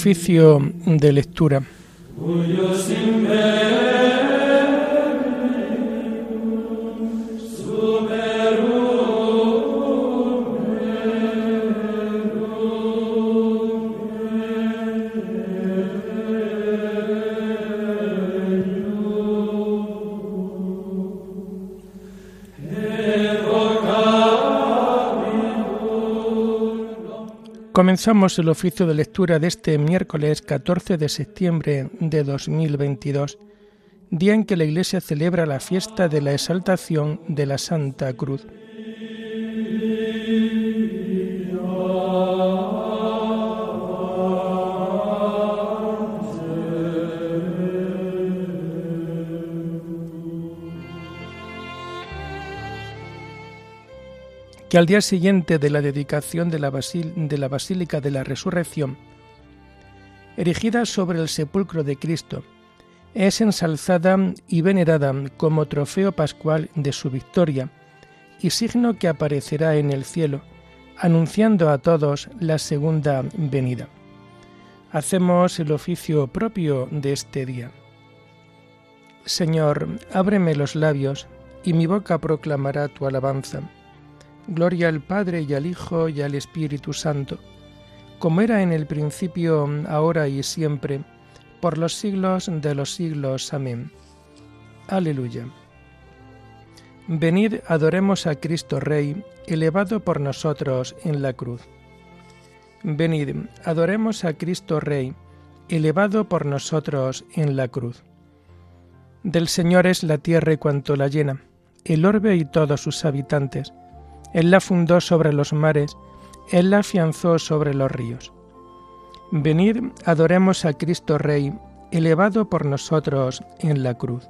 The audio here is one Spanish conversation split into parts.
Oficio de lectura. Comenzamos el oficio de lectura de este miércoles 14 de septiembre de 2022, día en que la Iglesia celebra la fiesta de la exaltación de la Santa Cruz. Que al día siguiente de la dedicación de la, de la Basílica de la Resurrección, erigida sobre el sepulcro de Cristo, es ensalzada y venerada como trofeo pascual de su victoria y signo que aparecerá en el cielo, anunciando a todos la segunda venida. Hacemos el oficio propio de este día. Señor, ábreme los labios, y mi boca proclamará tu alabanza. Gloria al Padre y al Hijo y al Espíritu Santo, como era en el principio, ahora y siempre, por los siglos de los siglos. Amén. Aleluya. Venid, adoremos a Cristo Rey, elevado por nosotros en la cruz. Venid, adoremos a Cristo Rey, elevado por nosotros en la cruz. Del Señor es la tierra y cuanto la llena, el orbe y todos sus habitantes él la fundó sobre los mares, Él la afianzó sobre los ríos. Venid, adoremos a Cristo Rey, elevado por nosotros en la cruz.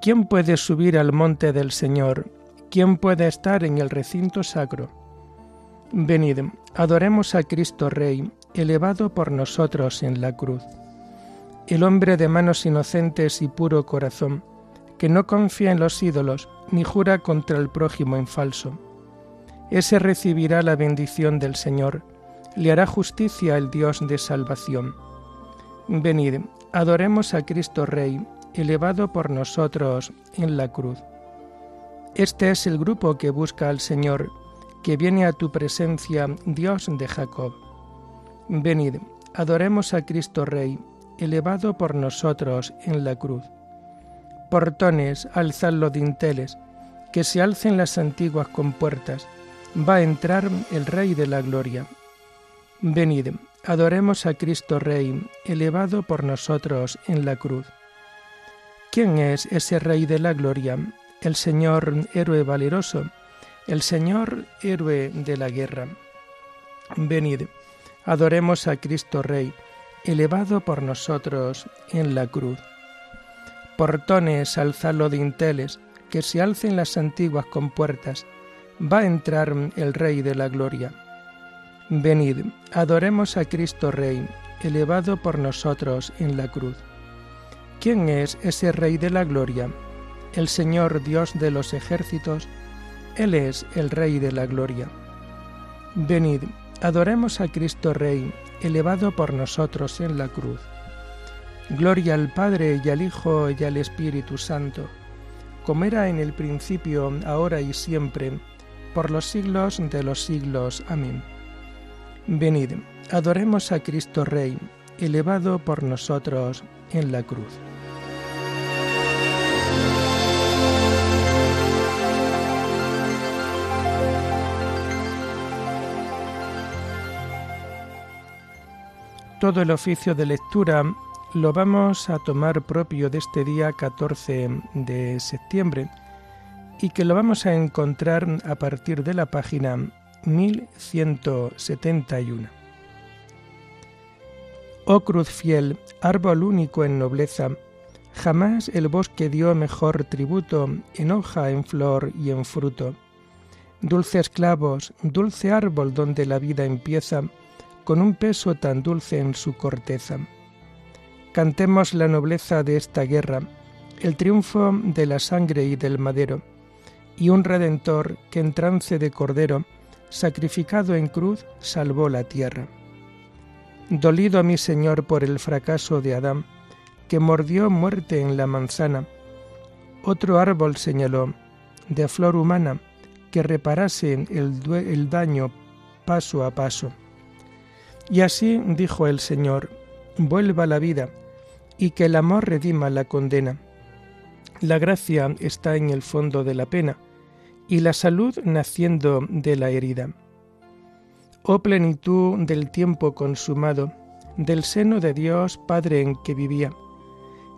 ¿Quién puede subir al monte del Señor? ¿Quién puede estar en el recinto sacro? Venid, adoremos a Cristo Rey, elevado por nosotros en la cruz. El hombre de manos inocentes y puro corazón, que no confía en los ídolos ni jura contra el prójimo en falso. Ese recibirá la bendición del Señor, le hará justicia el Dios de salvación. Venid, adoremos a Cristo Rey, elevado por nosotros en la cruz. Este es el grupo que busca al Señor, que viene a tu presencia, Dios de Jacob. Venid, adoremos a Cristo Rey, elevado por nosotros en la cruz portones, alzad los dinteles, que se alcen las antiguas compuertas, va a entrar el Rey de la Gloria. Venid, adoremos a Cristo Rey, elevado por nosotros en la cruz. ¿Quién es ese Rey de la Gloria? El Señor héroe valeroso, el Señor héroe de la guerra. Venid, adoremos a Cristo Rey, elevado por nosotros en la cruz portones alzalo dinteles, que se alcen las antiguas compuertas, va a entrar el Rey de la Gloria. Venid, adoremos a Cristo Rey, elevado por nosotros en la cruz. ¿Quién es ese Rey de la Gloria? El Señor Dios de los ejércitos, Él es el Rey de la Gloria. Venid, adoremos a Cristo Rey, elevado por nosotros en la cruz. Gloria al Padre y al Hijo y al Espíritu Santo, como era en el principio, ahora y siempre, por los siglos de los siglos. Amén. Venid, adoremos a Cristo Rey, elevado por nosotros en la cruz. Todo el oficio de lectura lo vamos a tomar propio de este día 14 de septiembre y que lo vamos a encontrar a partir de la página 1171. Oh cruz fiel, árbol único en nobleza, jamás el bosque dio mejor tributo en hoja, en flor y en fruto. Dulces clavos, dulce árbol donde la vida empieza, con un peso tan dulce en su corteza Cantemos la nobleza de esta guerra, el triunfo de la sangre y del madero, y un redentor que en trance de cordero, sacrificado en cruz, salvó la tierra. Dolido mi Señor por el fracaso de Adán, que mordió muerte en la manzana, otro árbol señaló, de flor humana, que reparase el, el daño paso a paso. Y así dijo el Señor, vuelva la vida, y que el amor redima la condena. La gracia está en el fondo de la pena, y la salud naciendo de la herida. Oh plenitud del tiempo consumado, del seno de Dios Padre en que vivía,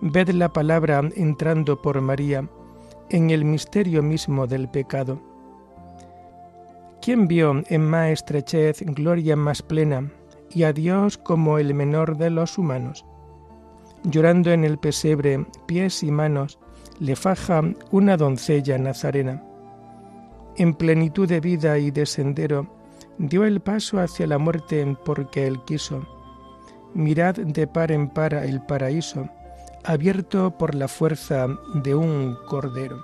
ved la palabra entrando por María en el misterio mismo del pecado. ¿Quién vio en más estrechez gloria más plena y a Dios como el menor de los humanos? Llorando en el pesebre, pies y manos, le faja una doncella nazarena. En plenitud de vida y de sendero, dio el paso hacia la muerte porque él quiso. Mirad de par en par el paraíso, abierto por la fuerza de un cordero.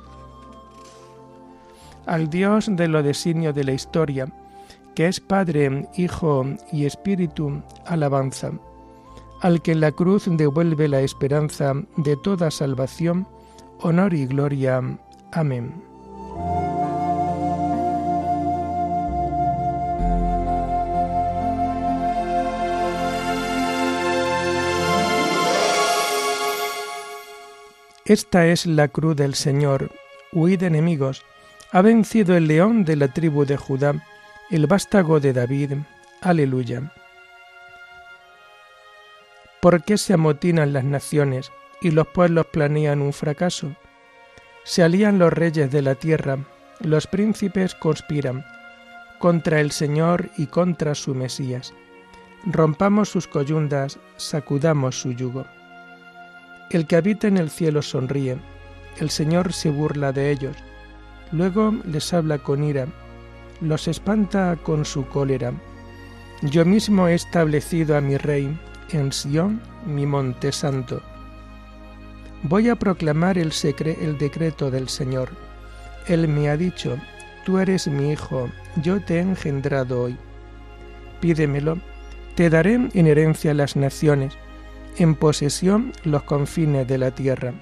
Al Dios de lo designio de la historia, que es Padre, Hijo y Espíritu, alabanza. Al que la cruz devuelve la esperanza de toda salvación, honor y gloria. Amén. Esta es la cruz del Señor. Huid enemigos. Ha vencido el león de la tribu de Judá, el vástago de David. Aleluya. ¿Por qué se amotinan las naciones y los pueblos planean un fracaso? Se alían los reyes de la tierra, los príncipes conspiran contra el Señor y contra su Mesías. Rompamos sus coyundas, sacudamos su yugo. El que habita en el cielo sonríe, el Señor se burla de ellos, luego les habla con ira, los espanta con su cólera. Yo mismo he establecido a mi rey en Sión, mi monte santo. Voy a proclamar el, el decreto del Señor. Él me ha dicho, tú eres mi hijo, yo te he engendrado hoy. Pídemelo, te daré en herencia las naciones en posesión los confines de la tierra.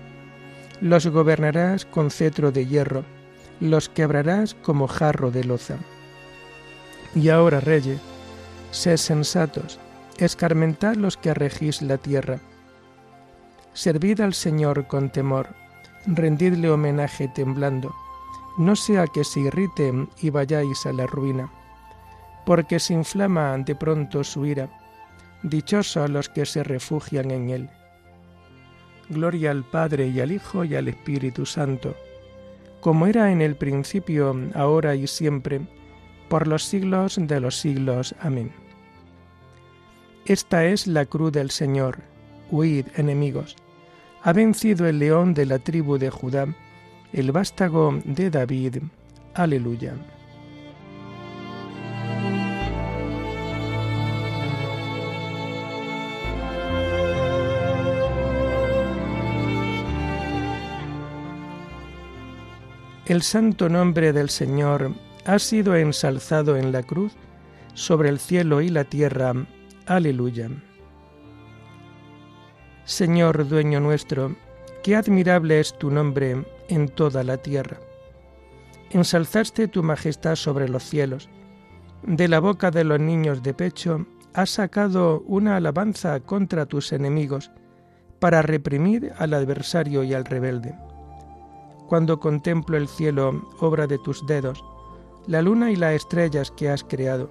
Los gobernarás con cetro de hierro, los quebrarás como jarro de loza. Y ahora, reyes, sed sensatos, escarmentad los que regís la tierra. Servid al Señor con temor, rendidle homenaje temblando, no sea que se irrite y vayáis a la ruina, porque se inflama de pronto su ira dichosos los que se refugian en Él. Gloria al Padre y al Hijo y al Espíritu Santo, como era en el principio, ahora y siempre, por los siglos de los siglos. Amén. Esta es la cruz del Señor. Huid, enemigos. Ha vencido el león de la tribu de Judá, el vástago de David. Aleluya. El santo nombre del Señor ha sido ensalzado en la cruz sobre el cielo y la tierra. Aleluya. Señor dueño nuestro, qué admirable es tu nombre en toda la tierra. Ensalzaste tu majestad sobre los cielos. De la boca de los niños de pecho has sacado una alabanza contra tus enemigos para reprimir al adversario y al rebelde cuando contemplo el cielo, obra de tus dedos, la luna y las estrellas que has creado.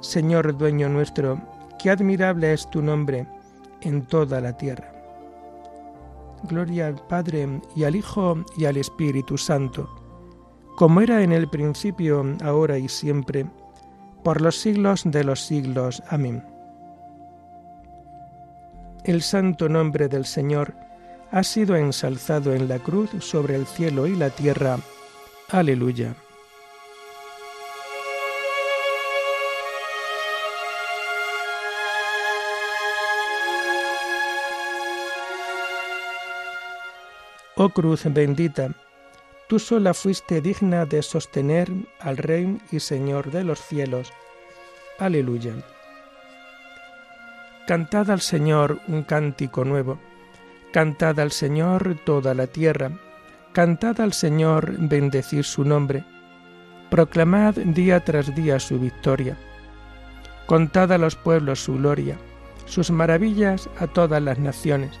Señor dueño nuestro, qué admirable es tu nombre en toda la tierra. Gloria al Padre y al Hijo y al Espíritu Santo, como era en el principio, ahora y siempre, por los siglos de los siglos. Amén. el santo nombre del Señor ha sido ensalzado en la cruz sobre el cielo y la tierra. Aleluya. Oh cruz bendita, tú sola fuiste digna de sostener al Rey y Señor de los cielos. Aleluya. Cantad al Señor un cántico nuevo, cantad al Señor toda la tierra, cantad al Señor, bendecir su nombre, proclamad día tras día su victoria, contad a los pueblos su gloria, sus maravillas a todas las naciones,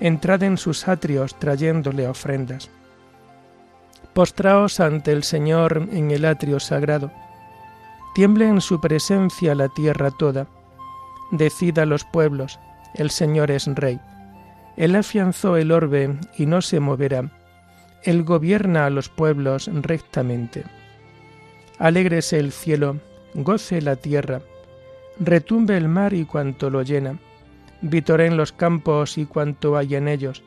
entrad en sus atrios trayéndole ofrendas. Postraos ante el Señor en el atrio sagrado, tiemble en su presencia la tierra toda, Decida los pueblos, el Señor es Rey. Él afianzó el orbe y no se moverá. Él gobierna a los pueblos rectamente. Alégrese el cielo, goce la tierra, retumbe el mar y cuanto lo llena, vitoren los campos y cuanto hay en ellos,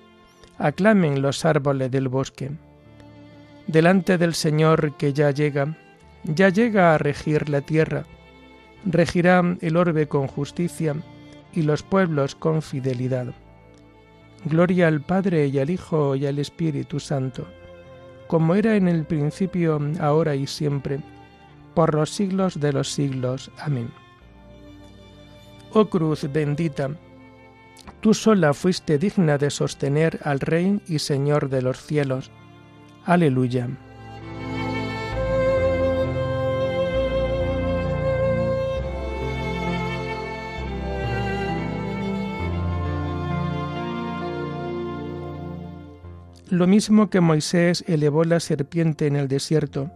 aclamen los árboles del bosque. Delante del Señor que ya llega, ya llega a regir la tierra, regirá el orbe con justicia y los pueblos con fidelidad. Gloria al Padre y al Hijo y al Espíritu Santo, como era en el principio, ahora y siempre, por los siglos de los siglos. Amén. Oh cruz bendita, tú sola fuiste digna de sostener al Rey y Señor de los cielos. Aleluya. Lo mismo que Moisés elevó la serpiente en el desierto,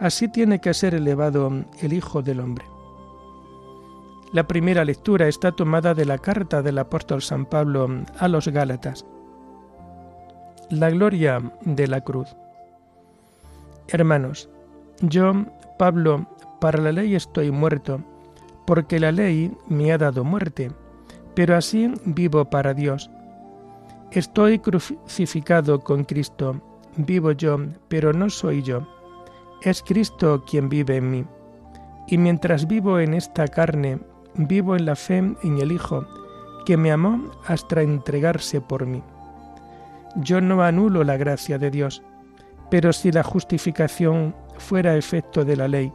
así tiene que ser elevado el Hijo del Hombre. La primera lectura está tomada de la carta del apóstol San Pablo a los Gálatas. La gloria de la cruz. Hermanos, yo, Pablo, para la ley estoy muerto, porque la ley me ha dado muerte, pero así vivo para Dios Estoy crucificado con Cristo, vivo yo, pero no soy yo. Es Cristo quien vive en mí. Y mientras vivo en esta carne, vivo en la fe en el Hijo, que me amó hasta entregarse por mí. Yo no anulo la gracia de Dios, pero si la justificación fuera efecto de la ley,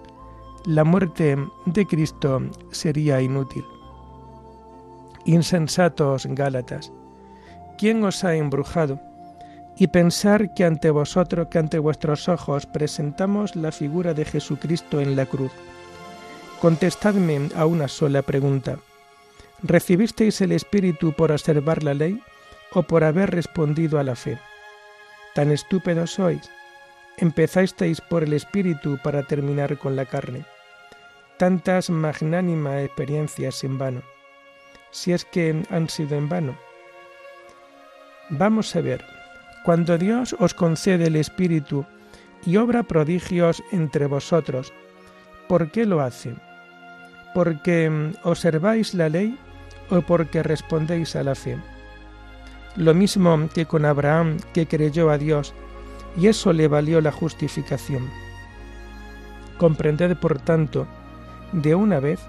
la muerte de Cristo sería inútil. Insensatos Gálatas, ¿quién os ha embrujado? Y pensar que ante vosotros, que ante vuestros ojos presentamos la figura de Jesucristo en la cruz. Contestadme a una sola pregunta. ¿Recibisteis el Espíritu por observar la ley o por haber respondido a la fe? Tan estúpidos sois. Empezasteis por el Espíritu para terminar con la carne. Tantas magnánimas experiencias en vano. Si es que han sido en vano Vamos a ver, cuando Dios os concede el Espíritu y obra prodigios entre vosotros, ¿por qué lo hace? ¿Porque mm, observáis la ley o porque respondéis a la fe? Lo mismo que con Abraham, que creyó a Dios, y eso le valió la justificación. Comprended, por tanto, de una vez,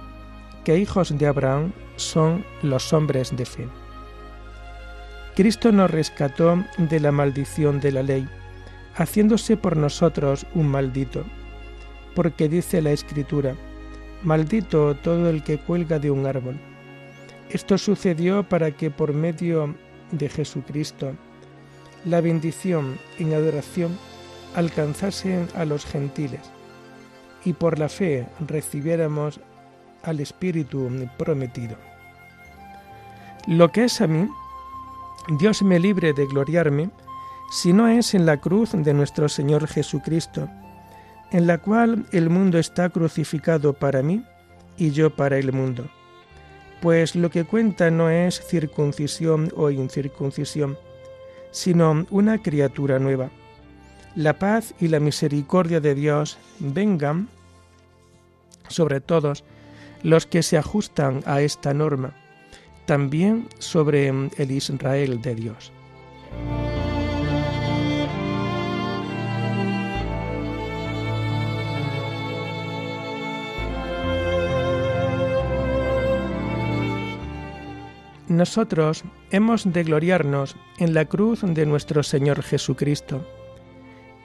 que hijos de Abraham son los hombres de fe. Cristo nos rescató de la maldición de la ley, haciéndose por nosotros un maldito. Porque dice la Escritura, maldito todo el que cuelga de un árbol. Esto sucedió para que por medio de Jesucristo la bendición en adoración alcanzase a los gentiles y por la fe recibiéramos al Espíritu prometido. Lo que es a mí, Dios me libre de gloriarme, si no es en la cruz de nuestro Señor Jesucristo, en la cual el mundo está crucificado para mí y yo para el mundo. Pues lo que cuenta no es circuncisión o incircuncisión, sino una criatura nueva. La paz y la misericordia de Dios vengan sobre todos los que se ajustan a esta norma, también sobre el Israel de Dios. Nosotros hemos de gloriarnos en la cruz de nuestro Señor Jesucristo.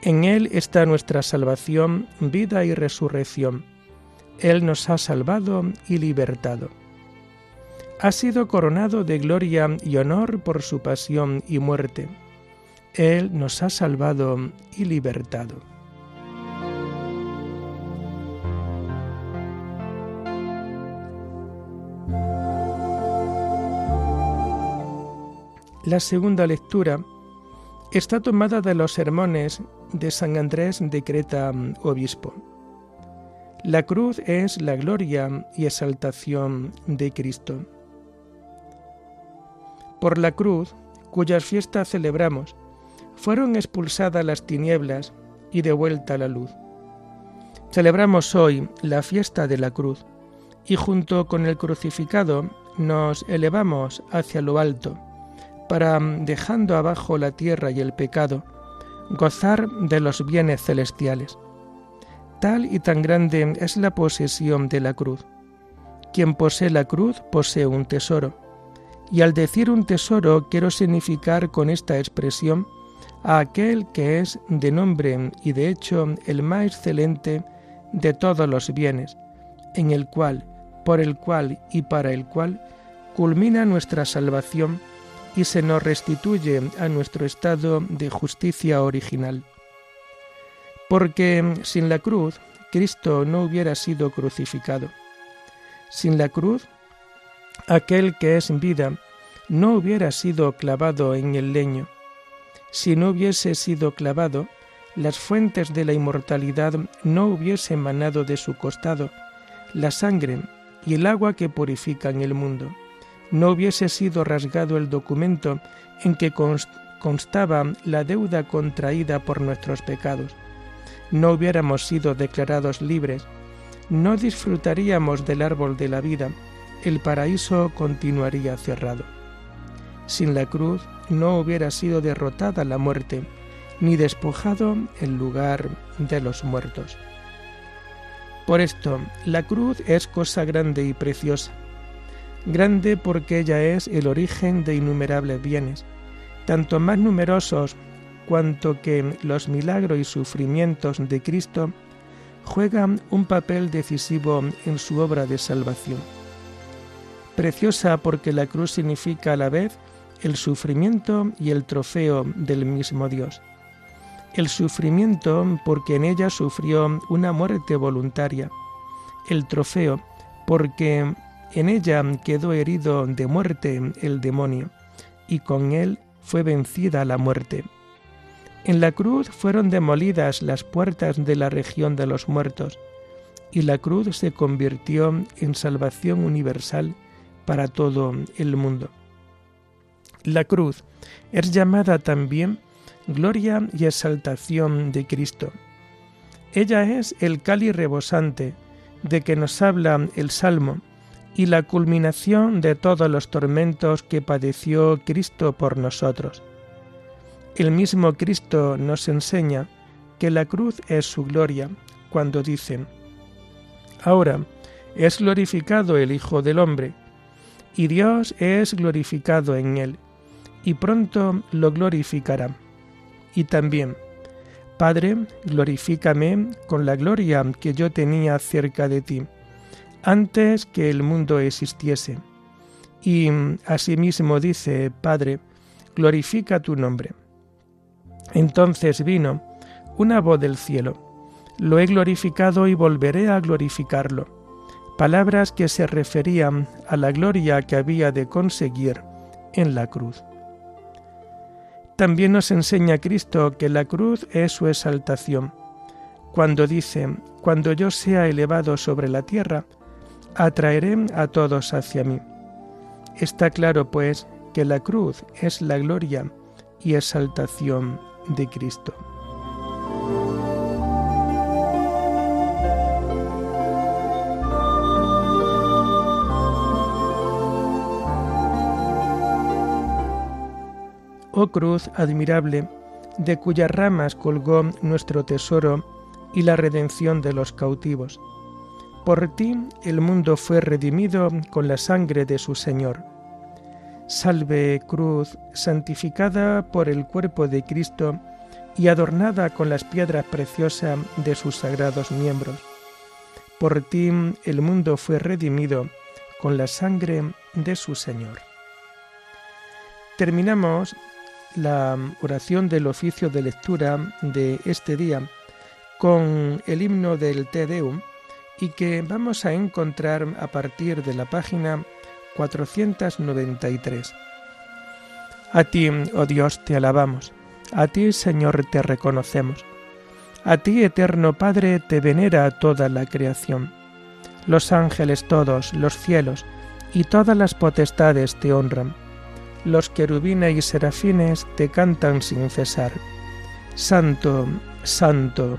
En Él está nuestra salvación, vida y resurrección. Él nos ha salvado y libertado. Ha sido coronado de gloria y honor por su pasión y muerte. Él nos ha salvado y libertado. La segunda lectura está tomada de los sermones de San Andrés de Creta, obispo. La cruz es la gloria y exaltación de Cristo. Por la cruz, cuyas fiestas celebramos, fueron expulsadas las tinieblas y devuelta la luz. Celebramos hoy la fiesta de la cruz y junto con el crucificado nos elevamos hacia lo alto para, dejando abajo la tierra y el pecado, gozar de los bienes celestiales. Tal y tan grande es la posesión de la cruz. Quien posee la cruz posee un tesoro. Y al decir un tesoro quiero significar con esta expresión a aquel que es de nombre y de hecho el más excelente de todos los bienes, en el cual, por el cual y para el cual culmina nuestra salvación y se nos restituye a nuestro estado de justicia original. Porque sin la cruz, Cristo no hubiera sido crucificado. Sin la cruz, aquel que es vida no hubiera sido clavado en el leño. Si no hubiese sido clavado, las fuentes de la inmortalidad no hubiesen manado de su costado, la sangre y el agua que purifican el mundo no hubiese sido rasgado el documento en que constaba la deuda contraída por nuestros pecados, no hubiéramos sido declarados libres, no disfrutaríamos del árbol de la vida, el paraíso continuaría cerrado. Sin la cruz no hubiera sido derrotada la muerte, ni despojado el lugar de los muertos. Por esto, la cruz es cosa grande y preciosa, grande porque ella es el origen de innumerables bienes, tanto más numerosos cuanto que los milagros y sufrimientos de Cristo juegan un papel decisivo en su obra de salvación. Preciosa porque la cruz significa a la vez el sufrimiento y el trofeo del mismo Dios. El sufrimiento porque en ella sufrió una muerte voluntaria. El trofeo porque en ella quedó herido de muerte el demonio, y con él fue vencida la muerte. En la cruz fueron demolidas las puertas de la región de los muertos, y la cruz se convirtió en salvación universal para todo el mundo. La cruz es llamada también gloria y exaltación de Cristo. Ella es el cáliz rebosante de que nos habla el Salmo, y la culminación de todos los tormentos que padeció Cristo por nosotros. El mismo Cristo nos enseña que la cruz es su gloria cuando dicen, Ahora es glorificado el Hijo del Hombre, y Dios es glorificado en él, y pronto lo glorificará. Y también, Padre, glorifícame con la gloria que yo tenía cerca de ti antes que el mundo existiese. Y asimismo dice, Padre, glorifica tu nombre. Entonces vino una voz del cielo, lo he glorificado y volveré a glorificarlo. Palabras que se referían a la gloria que había de conseguir en la cruz. También nos enseña Cristo que la cruz es su exaltación, cuando dice, cuando yo sea elevado sobre la tierra, atraeré a todos hacia mí. Está claro, pues, que la cruz es la gloria y exaltación de Cristo. Oh cruz admirable, de cuyas ramas colgó nuestro tesoro y la redención de los cautivos. Por ti el mundo fue redimido con la sangre de su Señor. Salve cruz, santificada por el cuerpo de Cristo y adornada con las piedras preciosas de sus sagrados miembros. Por ti el mundo fue redimido con la sangre de su Señor. Terminamos la oración del oficio de lectura de este día con el himno del Te Deum y que vamos a encontrar a partir de la página 493. A ti, oh Dios, te alabamos, a ti, Señor, te reconocemos, a ti, eterno Padre, te venera toda la creación. Los ángeles todos, los cielos y todas las potestades te honran los querubines y serafines te cantan sin cesar. Santo, santo,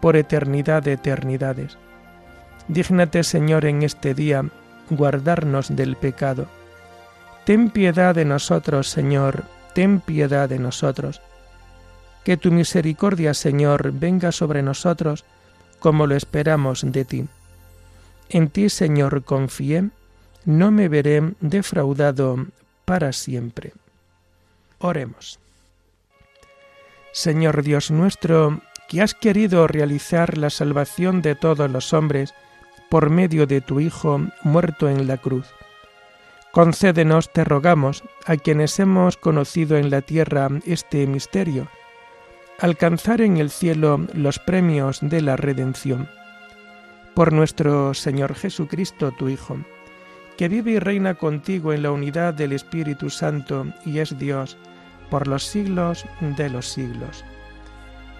por eternidad de eternidades. Dígnate, Señor, en este día guardarnos del pecado. Ten piedad de nosotros, Señor, ten piedad de nosotros. Que tu misericordia, Señor, venga sobre nosotros como lo esperamos de ti. En ti, Señor, confié, no me veré defraudado para siempre. Oremos. Señor Dios nuestro, que has querido realizar la salvación de todos los hombres por medio de tu Hijo muerto en la cruz. Concédenos, te rogamos, a quienes hemos conocido en la tierra este misterio, alcanzar en el cielo los premios de la redención. Por nuestro Señor Jesucristo, tu Hijo, que vive y reina contigo en la unidad del Espíritu Santo y es Dios, por los siglos de los siglos.